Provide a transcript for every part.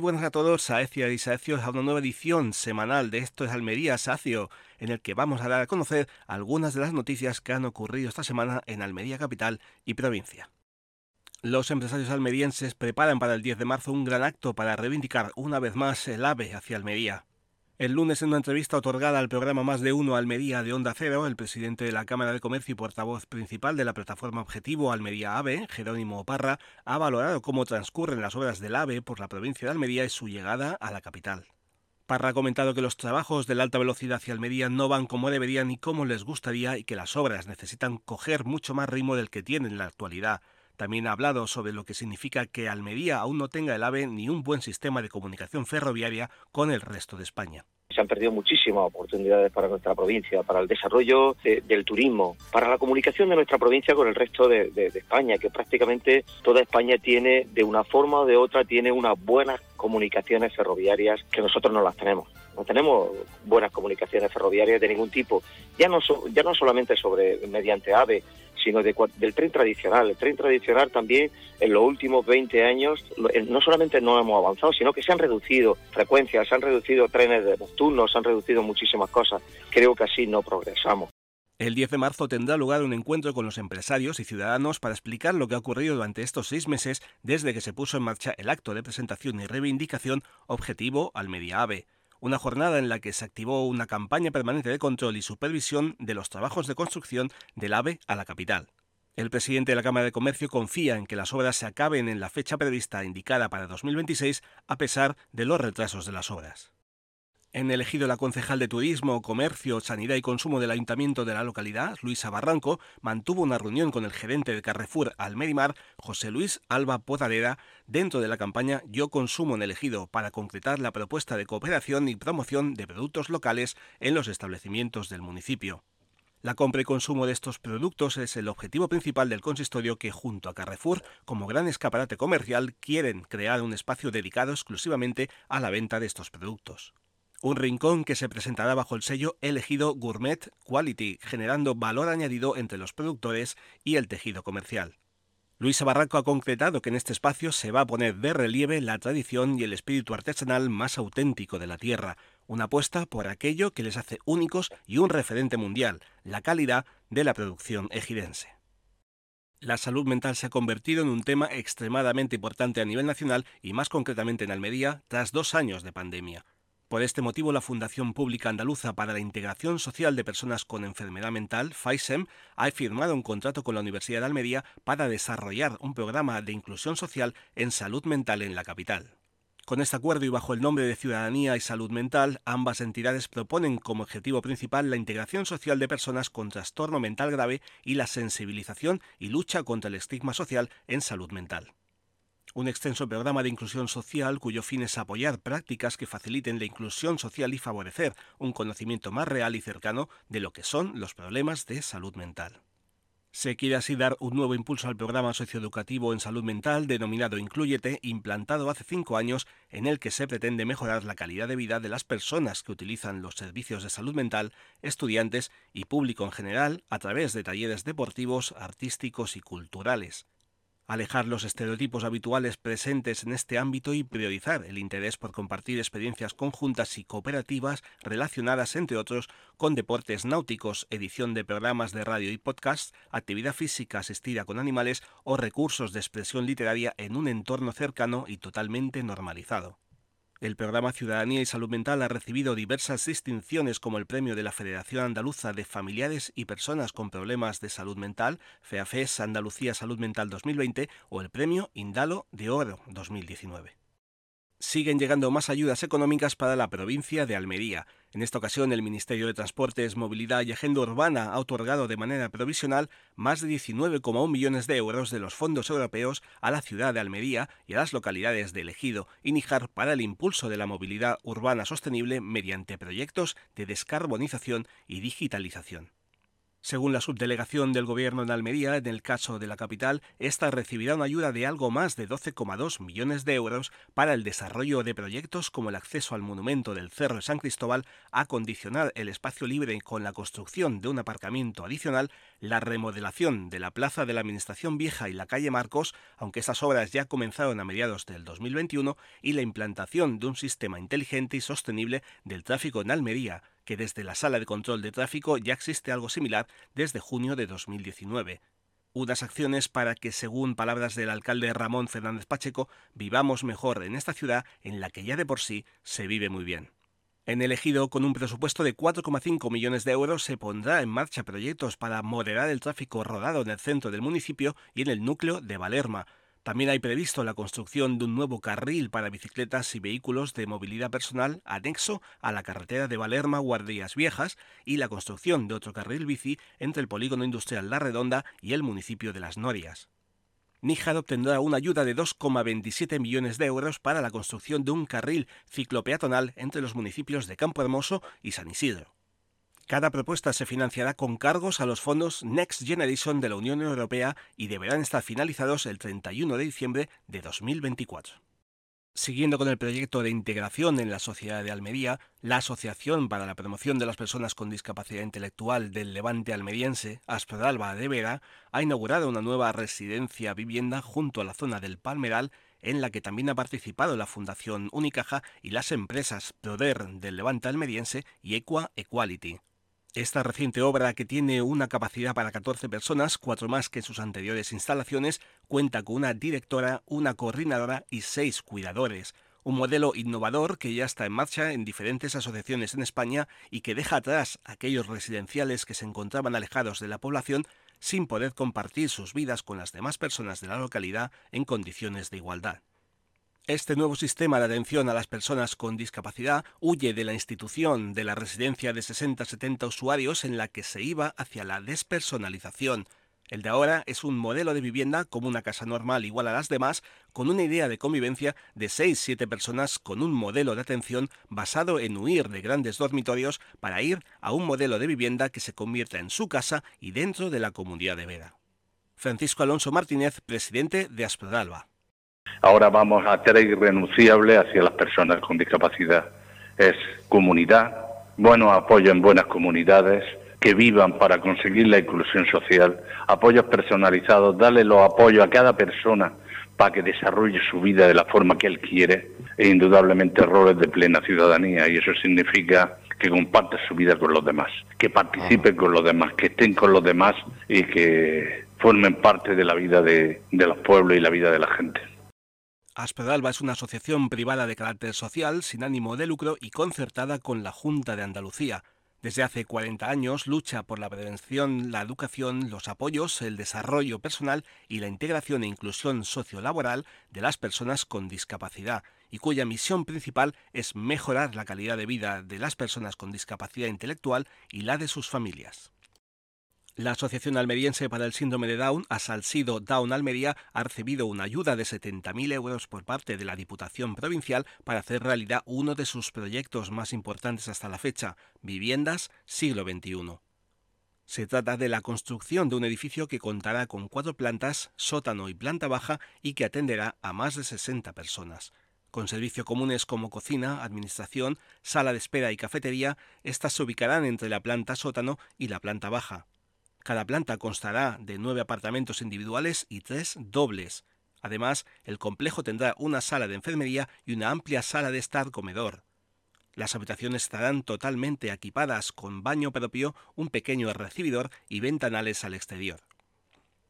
Buenas a todos, Saecia y Saecios, a una nueva edición semanal de Esto es Almería Sacio, en el que vamos a dar a conocer algunas de las noticias que han ocurrido esta semana en Almería capital y provincia. Los empresarios almerienses preparan para el 10 de marzo un gran acto para reivindicar una vez más el AVE hacia Almería. El lunes, en una entrevista otorgada al programa Más de Uno Almería de Onda Cero, el presidente de la Cámara de Comercio y portavoz principal de la plataforma Objetivo Almería AVE, Jerónimo Parra, ha valorado cómo transcurren las obras del AVE por la provincia de Almería y su llegada a la capital. Parra ha comentado que los trabajos de la alta velocidad hacia Almería no van como deberían ni como les gustaría y que las obras necesitan coger mucho más ritmo del que tienen en la actualidad. También ha hablado sobre lo que significa que Almería aún no tenga el AVE ni un buen sistema de comunicación ferroviaria con el resto de España. Se han perdido muchísimas oportunidades para nuestra provincia, para el desarrollo del turismo, para la comunicación de nuestra provincia con el resto de, de, España, que prácticamente toda España tiene, de una forma o de otra, tiene unas buenas comunicaciones ferroviarias que nosotros no las tenemos. No tenemos buenas comunicaciones ferroviarias de ningún tipo, ya no, ya no solamente sobre mediante AVE, sino del tren tradicional. El tren tradicional también en los últimos 20 años eh, no solamente no hemos avanzado, sino que se han reducido frecuencias, se han reducido trenes de nocturnos, se han reducido muchísimas cosas. Creo que así no progresamos. El 10 de marzo tendrá lugar un encuentro con los empresarios y ciudadanos para explicar lo que ha ocurrido durante estos seis meses desde que se puso en marcha el acto de presentación y reivindicación objetivo al Ave una jornada en la que se activó una campaña permanente de control y supervisión de los trabajos de construcción del AVE a la capital. El presidente de la Cámara de Comercio confía en que las obras se acaben en la fecha prevista indicada para 2026 a pesar de los retrasos de las obras. En elegido la concejal de Turismo, Comercio, Sanidad y Consumo del Ayuntamiento de la localidad, Luisa Barranco, mantuvo una reunión con el gerente de Carrefour Almerimar, José Luis Alba Podadera, dentro de la campaña Yo Consumo en elegido para concretar la propuesta de cooperación y promoción de productos locales en los establecimientos del municipio. La compra y consumo de estos productos es el objetivo principal del consistorio que, junto a Carrefour, como gran escaparate comercial, quieren crear un espacio dedicado exclusivamente a la venta de estos productos. Un rincón que se presentará bajo el sello elegido Gourmet Quality, generando valor añadido entre los productores y el tejido comercial. Luisa Barranco ha concretado que en este espacio se va a poner de relieve la tradición y el espíritu artesanal más auténtico de la tierra, una apuesta por aquello que les hace únicos y un referente mundial, la calidad de la producción ejidense. La salud mental se ha convertido en un tema extremadamente importante a nivel nacional y más concretamente en Almería tras dos años de pandemia. Por este motivo, la Fundación Pública Andaluza para la Integración Social de Personas con Enfermedad Mental, FAISEM, ha firmado un contrato con la Universidad de Almería para desarrollar un programa de inclusión social en salud mental en la capital. Con este acuerdo y bajo el nombre de Ciudadanía y Salud Mental, ambas entidades proponen como objetivo principal la integración social de personas con trastorno mental grave y la sensibilización y lucha contra el estigma social en salud mental un extenso programa de inclusión social cuyo fin es apoyar prácticas que faciliten la inclusión social y favorecer un conocimiento más real y cercano de lo que son los problemas de salud mental. Se quiere así dar un nuevo impulso al programa socioeducativo en salud mental denominado Incluyete, implantado hace cinco años, en el que se pretende mejorar la calidad de vida de las personas que utilizan los servicios de salud mental, estudiantes y público en general, a través de talleres deportivos, artísticos y culturales alejar los estereotipos habituales presentes en este ámbito y priorizar el interés por compartir experiencias conjuntas y cooperativas relacionadas, entre otros, con deportes náuticos, edición de programas de radio y podcast, actividad física asistida con animales o recursos de expresión literaria en un entorno cercano y totalmente normalizado. El programa Ciudadanía y Salud Mental ha recibido diversas distinciones como el premio de la Federación Andaluza de Familiares y Personas con Problemas de Salud Mental, FEAFES Andalucía Salud Mental 2020 o el premio Indalo de Oro 2019 siguen llegando más ayudas económicas para la provincia de Almería. En esta ocasión, el Ministerio de Transportes, Movilidad y Agenda Urbana ha otorgado de manera provisional más de 19,1 millones de euros de los fondos europeos a la ciudad de Almería y a las localidades de Ejido y Níjar para el impulso de la movilidad urbana sostenible mediante proyectos de descarbonización y digitalización. Según la subdelegación del Gobierno en Almería, en el caso de la capital, esta recibirá una ayuda de algo más de 12,2 millones de euros para el desarrollo de proyectos como el acceso al monumento del Cerro de San Cristóbal, acondicionar el espacio libre con la construcción de un aparcamiento adicional, la remodelación de la Plaza de la Administración Vieja y la calle Marcos, aunque esas obras ya comenzaron a mediados del 2021, y la implantación de un sistema inteligente y sostenible del tráfico en Almería, que desde la Sala de Control de Tráfico ya existe algo similar desde junio de 2019. Unas acciones para que, según palabras del alcalde Ramón Fernández Pacheco, vivamos mejor en esta ciudad en la que ya de por sí se vive muy bien. En el ejido, con un presupuesto de 4,5 millones de euros, se pondrá en marcha proyectos para moderar el tráfico rodado en el centro del municipio y en el núcleo de Valerma, también hay previsto la construcción de un nuevo carril para bicicletas y vehículos de movilidad personal anexo a la carretera de Valerma Guardias Viejas y la construcción de otro carril bici entre el polígono industrial La Redonda y el municipio de Las Norias. Níjar obtendrá una ayuda de 2,27 millones de euros para la construcción de un carril ciclopeatonal entre los municipios de Campo Hermoso y San Isidro. Cada propuesta se financiará con cargos a los fondos Next Generation de la Unión Europea y deberán estar finalizados el 31 de diciembre de 2024. Siguiendo con el proyecto de integración en la sociedad de Almería, la Asociación para la Promoción de las Personas con Discapacidad Intelectual del Levante Almeriense, Asprodalba de Vera, ha inaugurado una nueva residencia vivienda junto a la zona del Palmeral, en la que también ha participado la Fundación Unicaja y las empresas Proder del Levante Almeriense y Equa Equality. Esta reciente obra, que tiene una capacidad para 14 personas, cuatro más que sus anteriores instalaciones, cuenta con una directora, una coordinadora y seis cuidadores. Un modelo innovador que ya está en marcha en diferentes asociaciones en España y que deja atrás aquellos residenciales que se encontraban alejados de la población sin poder compartir sus vidas con las demás personas de la localidad en condiciones de igualdad. Este nuevo sistema de atención a las personas con discapacidad huye de la institución de la residencia de 60-70 usuarios en la que se iba hacia la despersonalización. El de ahora es un modelo de vivienda como una casa normal igual a las demás, con una idea de convivencia de 6-7 personas con un modelo de atención basado en huir de grandes dormitorios para ir a un modelo de vivienda que se convierta en su casa y dentro de la comunidad de Vera. Francisco Alonso Martínez, presidente de Asprodalba. Ahora vamos a ser irrenunciable hacia las personas con discapacidad. Es comunidad, buenos apoyos en buenas comunidades, que vivan para conseguir la inclusión social, apoyos personalizados, darle los apoyos a cada persona para que desarrolle su vida de la forma que él quiere e indudablemente roles de plena ciudadanía y eso significa que comparte su vida con los demás, que participen con los demás, que estén con los demás y que formen parte de la vida de los pueblos y la vida de la gente. Aspedalba es una asociación privada de carácter social, sin ánimo de lucro y concertada con la Junta de Andalucía. Desde hace 40 años lucha por la prevención, la educación, los apoyos, el desarrollo personal y la integración e inclusión sociolaboral de las personas con discapacidad, y cuya misión principal es mejorar la calidad de vida de las personas con discapacidad intelectual y la de sus familias. La Asociación Almeriense para el Síndrome de Down, Asalsido Down Almería, ha recibido una ayuda de 70.000 euros por parte de la Diputación Provincial para hacer realidad uno de sus proyectos más importantes hasta la fecha, Viviendas Siglo XXI. Se trata de la construcción de un edificio que contará con cuatro plantas, sótano y planta baja y que atenderá a más de 60 personas. Con servicios comunes como cocina, administración, sala de espera y cafetería, estas se ubicarán entre la planta sótano y la planta baja. Cada planta constará de nueve apartamentos individuales y tres dobles. Además, el complejo tendrá una sala de enfermería y una amplia sala de estar comedor. Las habitaciones estarán totalmente equipadas con baño propio, un pequeño recibidor y ventanales al exterior.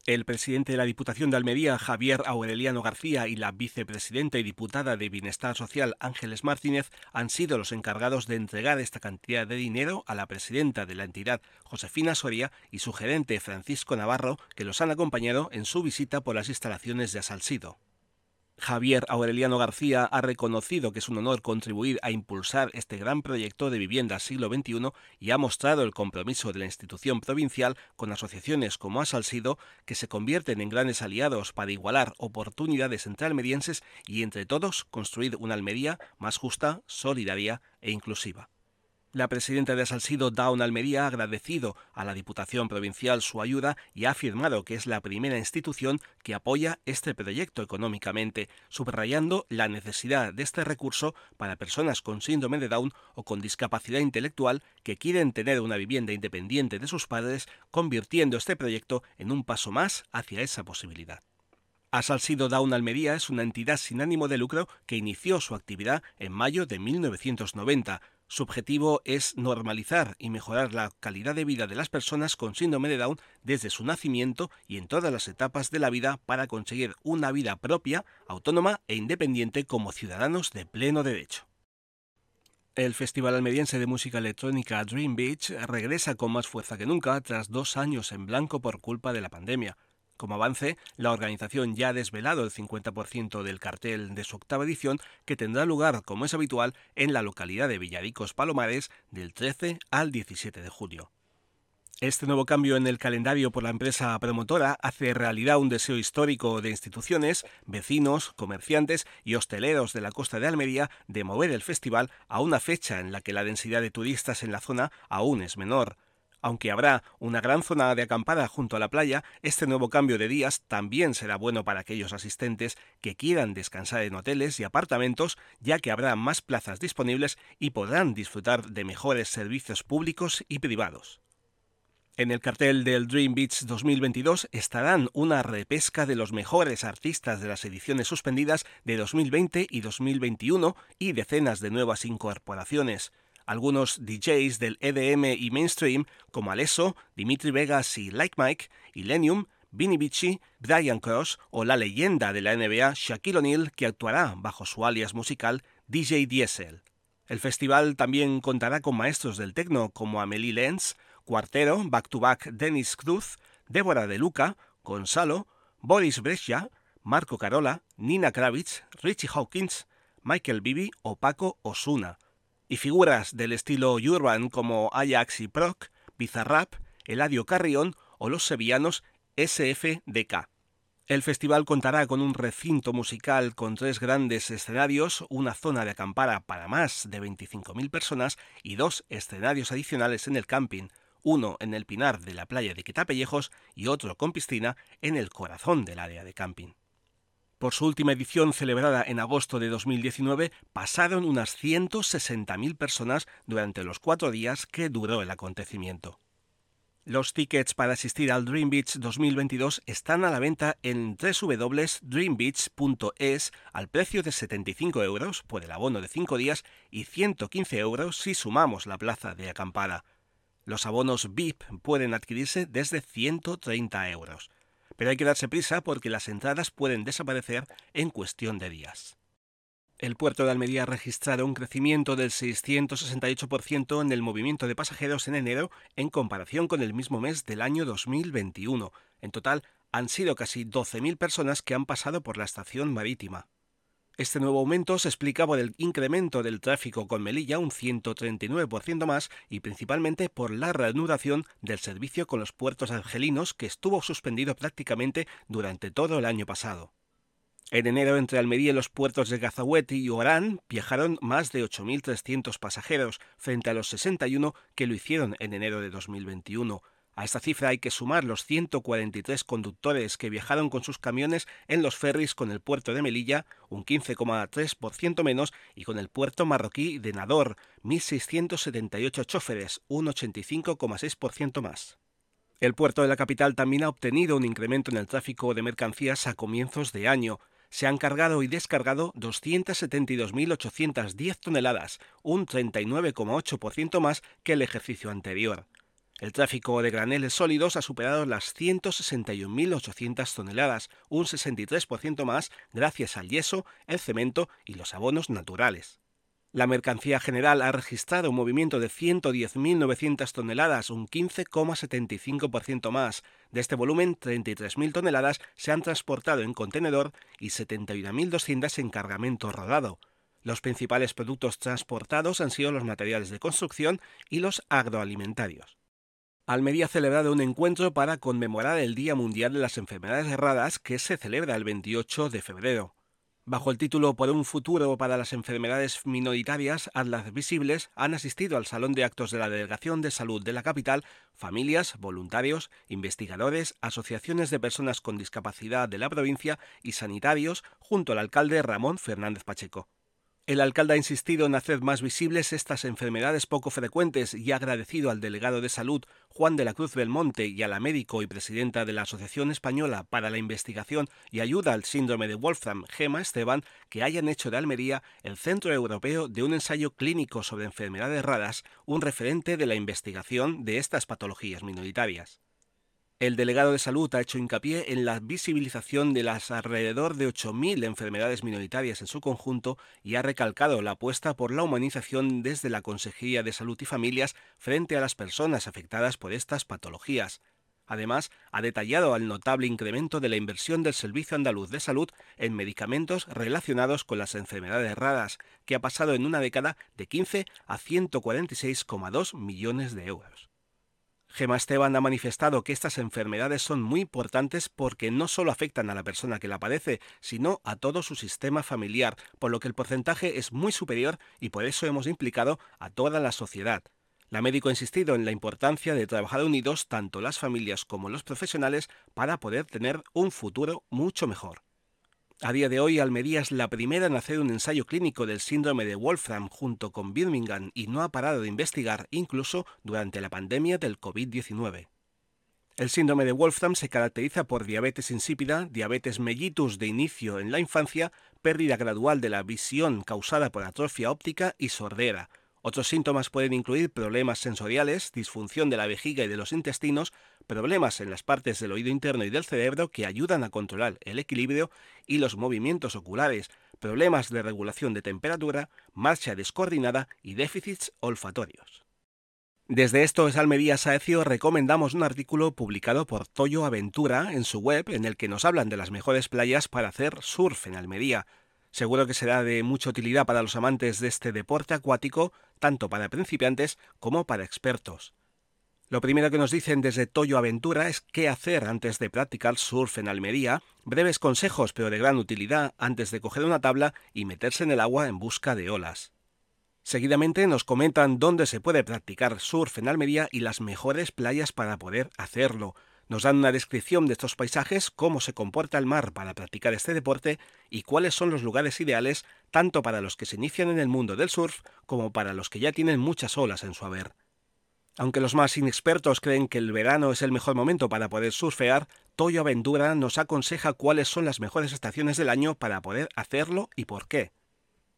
El presidente de la Diputación de Almería, Javier Aureliano García, y la vicepresidenta y diputada de Bienestar Social, Ángeles Martínez, han sido los encargados de entregar esta cantidad de dinero a la presidenta de la entidad, Josefina Soria, y su gerente, Francisco Navarro, que los han acompañado en su visita por las instalaciones de Asalsido. Javier Aureliano García ha reconocido que es un honor contribuir a impulsar este gran proyecto de vivienda siglo XXI y ha mostrado el compromiso de la institución provincial con asociaciones como Asalsido que se convierten en grandes aliados para igualar oportunidades entre almerienses y entre todos construir una Almería más justa, solidaria e inclusiva. La presidenta de Salsido, Down Almería, ha agradecido a la Diputación Provincial su ayuda y ha afirmado que es la primera institución que apoya este proyecto económicamente, subrayando la necesidad de este recurso para personas con síndrome de Down o con discapacidad intelectual que quieren tener una vivienda independiente de sus padres, convirtiendo este proyecto en un paso más hacia esa posibilidad. Asalsido Down Almería es una entidad sin ánimo de lucro que inició su actividad en mayo de 1990 su objetivo es normalizar y mejorar la calidad de vida de las personas con síndrome de Down desde su nacimiento y en todas las etapas de la vida para conseguir una vida propia, autónoma e independiente como ciudadanos de pleno derecho. El Festival Almeriense de Música Electrónica Dream Beach regresa con más fuerza que nunca tras dos años en blanco por culpa de la pandemia. Como avance, la organización ya ha desvelado el 50% del cartel de su octava edición, que tendrá lugar, como es habitual, en la localidad de Villaricos Palomares del 13 al 17 de julio. Este nuevo cambio en el calendario por la empresa promotora hace realidad un deseo histórico de instituciones, vecinos, comerciantes y hosteleros de la costa de Almería de mover el festival a una fecha en la que la densidad de turistas en la zona aún es menor. Aunque habrá una gran zona de acampada junto a la playa, este nuevo cambio de días también será bueno para aquellos asistentes que quieran descansar en hoteles y apartamentos, ya que habrá más plazas disponibles y podrán disfrutar de mejores servicios públicos y privados. En el cartel del Dream Beach 2022 estarán una repesca de los mejores artistas de las ediciones suspendidas de 2020 y 2021 y decenas de nuevas incorporaciones. Algunos DJs del EDM y mainstream, como Alesso, Dimitri Vegas y Like Mike, Illenium, Vinny Vici, Brian Cross o la leyenda de la NBA Shaquille O'Neal, que actuará bajo su alias musical DJ Diesel. El festival también contará con maestros del techno como Amelie Lenz, Cuartero, Back to Back Dennis Cruz, Débora De Luca, Gonzalo, Boris Brescia, Marco Carola, Nina Kravitz, Richie Hawkins, Michael Bibi o Paco Osuna y figuras del estilo urban como Ajax y Proc, Bizarrap, Eladio Carrión o los sevillanos SFDK. El festival contará con un recinto musical con tres grandes escenarios, una zona de acampara para más de 25.000 personas y dos escenarios adicionales en el camping, uno en el pinar de la playa de Quitapellejos y otro con piscina en el corazón del área de camping. Por su última edición celebrada en agosto de 2019, pasaron unas 160.000 personas durante los cuatro días que duró el acontecimiento. Los tickets para asistir al Dream Beach 2022 están a la venta en www.dreambeach.es al precio de 75 euros por el abono de 5 días y 115 euros si sumamos la plaza de acampada. Los abonos VIP pueden adquirirse desde 130 euros pero hay que darse prisa porque las entradas pueden desaparecer en cuestión de días. El puerto de Almería ha registrado un crecimiento del 668% en el movimiento de pasajeros en enero en comparación con el mismo mes del año 2021. En total, han sido casi 12.000 personas que han pasado por la estación marítima. Este nuevo aumento se explica por el incremento del tráfico con Melilla, un 139% más, y principalmente por la reanudación del servicio con los puertos argelinos que estuvo suspendido prácticamente durante todo el año pasado. En enero, entre Almería y los puertos de Gazahuete y Orán viajaron más de 8.300 pasajeros, frente a los 61 que lo hicieron en enero de 2021. A esta cifra hay que sumar los 143 conductores que viajaron con sus camiones en los ferries con el puerto de Melilla, un 15,3% menos, y con el puerto marroquí de Nador, 1.678 choferes, un 85,6% más. El puerto de la capital también ha obtenido un incremento en el tráfico de mercancías a comienzos de año. Se han cargado y descargado 272.810 toneladas, un 39,8% más que el ejercicio anterior. El tráfico de graneles sólidos ha superado las 161.800 toneladas, un 63% más gracias al yeso, el cemento y los abonos naturales. La mercancía general ha registrado un movimiento de 110.900 toneladas, un 15,75% más. De este volumen, 33.000 toneladas se han transportado en contenedor y 71.200 en cargamento rodado. Los principales productos transportados han sido los materiales de construcción y los agroalimentarios. Almería ha celebrado un encuentro para conmemorar el Día Mundial de las Enfermedades Raras que se celebra el 28 de febrero. Bajo el título Por un futuro para las enfermedades minoritarias, Atlas Visibles han asistido al Salón de Actos de la Delegación de Salud de la capital familias, voluntarios, investigadores, asociaciones de personas con discapacidad de la provincia y sanitarios junto al alcalde Ramón Fernández Pacheco. El alcalde ha insistido en hacer más visibles estas enfermedades poco frecuentes y ha agradecido al delegado de salud Juan de la Cruz Belmonte y a la médico y presidenta de la Asociación Española para la Investigación y Ayuda al Síndrome de Wolfram, Gema Esteban, que hayan hecho de Almería el centro europeo de un ensayo clínico sobre enfermedades raras, un referente de la investigación de estas patologías minoritarias. El delegado de salud ha hecho hincapié en la visibilización de las alrededor de 8.000 enfermedades minoritarias en su conjunto y ha recalcado la apuesta por la humanización desde la Consejería de Salud y Familias frente a las personas afectadas por estas patologías. Además, ha detallado el notable incremento de la inversión del Servicio Andaluz de Salud en medicamentos relacionados con las enfermedades raras, que ha pasado en una década de 15 a 146,2 millones de euros. Gema Esteban ha manifestado que estas enfermedades son muy importantes porque no solo afectan a la persona que la padece, sino a todo su sistema familiar, por lo que el porcentaje es muy superior y por eso hemos implicado a toda la sociedad. La médico ha insistido en la importancia de trabajar unidos tanto las familias como los profesionales para poder tener un futuro mucho mejor. A día de hoy, Almería es la primera en hacer un ensayo clínico del síndrome de Wolfram junto con Birmingham y no ha parado de investigar incluso durante la pandemia del COVID-19. El síndrome de Wolfram se caracteriza por diabetes insípida, diabetes mellitus de inicio en la infancia, pérdida gradual de la visión causada por atrofia óptica y sordera, otros síntomas pueden incluir problemas sensoriales, disfunción de la vejiga y de los intestinos, problemas en las partes del oído interno y del cerebro que ayudan a controlar el equilibrio y los movimientos oculares, problemas de regulación de temperatura, marcha descoordinada y déficits olfatorios. Desde esto es Almería Saecio recomendamos un artículo publicado por Toyo Aventura en su web en el que nos hablan de las mejores playas para hacer surf en Almería, Seguro que será de mucha utilidad para los amantes de este deporte acuático, tanto para principiantes como para expertos. Lo primero que nos dicen desde Toyo Aventura es qué hacer antes de practicar surf en Almería, breves consejos pero de gran utilidad antes de coger una tabla y meterse en el agua en busca de olas. Seguidamente nos comentan dónde se puede practicar surf en Almería y las mejores playas para poder hacerlo, nos dan una descripción de estos paisajes, cómo se comporta el mar para practicar este deporte y cuáles son los lugares ideales tanto para los que se inician en el mundo del surf como para los que ya tienen muchas olas en su haber. Aunque los más inexpertos creen que el verano es el mejor momento para poder surfear, Toyo Aventura nos aconseja cuáles son las mejores estaciones del año para poder hacerlo y por qué.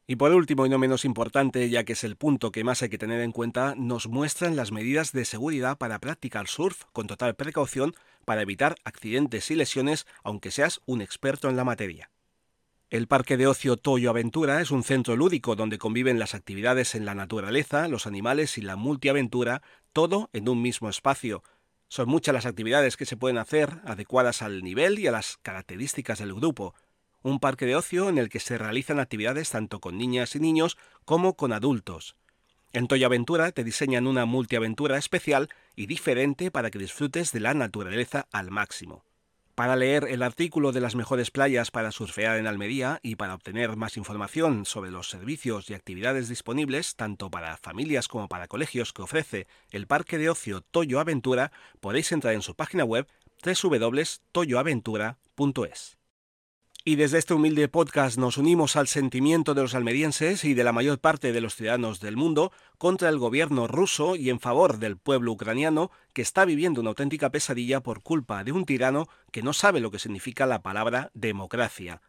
Y por último y no menos importante, ya que es el punto que más hay que tener en cuenta, nos muestran las medidas de seguridad para practicar surf con total precaución para evitar accidentes y lesiones, aunque seas un experto en la materia. El Parque de Ocio Toyo Aventura es un centro lúdico donde conviven las actividades en la naturaleza, los animales y la multiaventura, todo en un mismo espacio. Son muchas las actividades que se pueden hacer, adecuadas al nivel y a las características del grupo un parque de ocio en el que se realizan actividades tanto con niñas y niños como con adultos. En Toyo Aventura te diseñan una multiaventura especial y diferente para que disfrutes de la naturaleza al máximo. Para leer el artículo de las mejores playas para surfear en Almería y para obtener más información sobre los servicios y actividades disponibles tanto para familias como para colegios que ofrece el Parque de Ocio Toyo Aventura, podéis entrar en su página web www.toyoaventura.es. Y desde este humilde podcast nos unimos al sentimiento de los almerienses y de la mayor parte de los ciudadanos del mundo contra el gobierno ruso y en favor del pueblo ucraniano que está viviendo una auténtica pesadilla por culpa de un tirano que no sabe lo que significa la palabra democracia.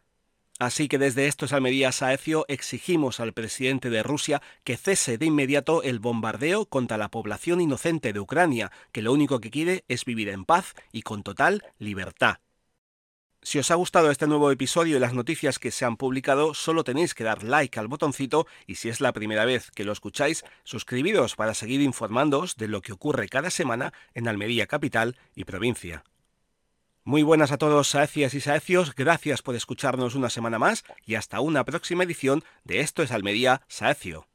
Así que desde estos Almería Saecio exigimos al presidente de Rusia que cese de inmediato el bombardeo contra la población inocente de Ucrania, que lo único que quiere es vivir en paz y con total libertad. Si os ha gustado este nuevo episodio y las noticias que se han publicado, solo tenéis que dar like al botoncito y si es la primera vez que lo escucháis, suscribiros para seguir informándoos de lo que ocurre cada semana en Almería capital y provincia. Muy buenas a todos saecias y saecios, gracias por escucharnos una semana más y hasta una próxima edición de Esto es Almería Saecio.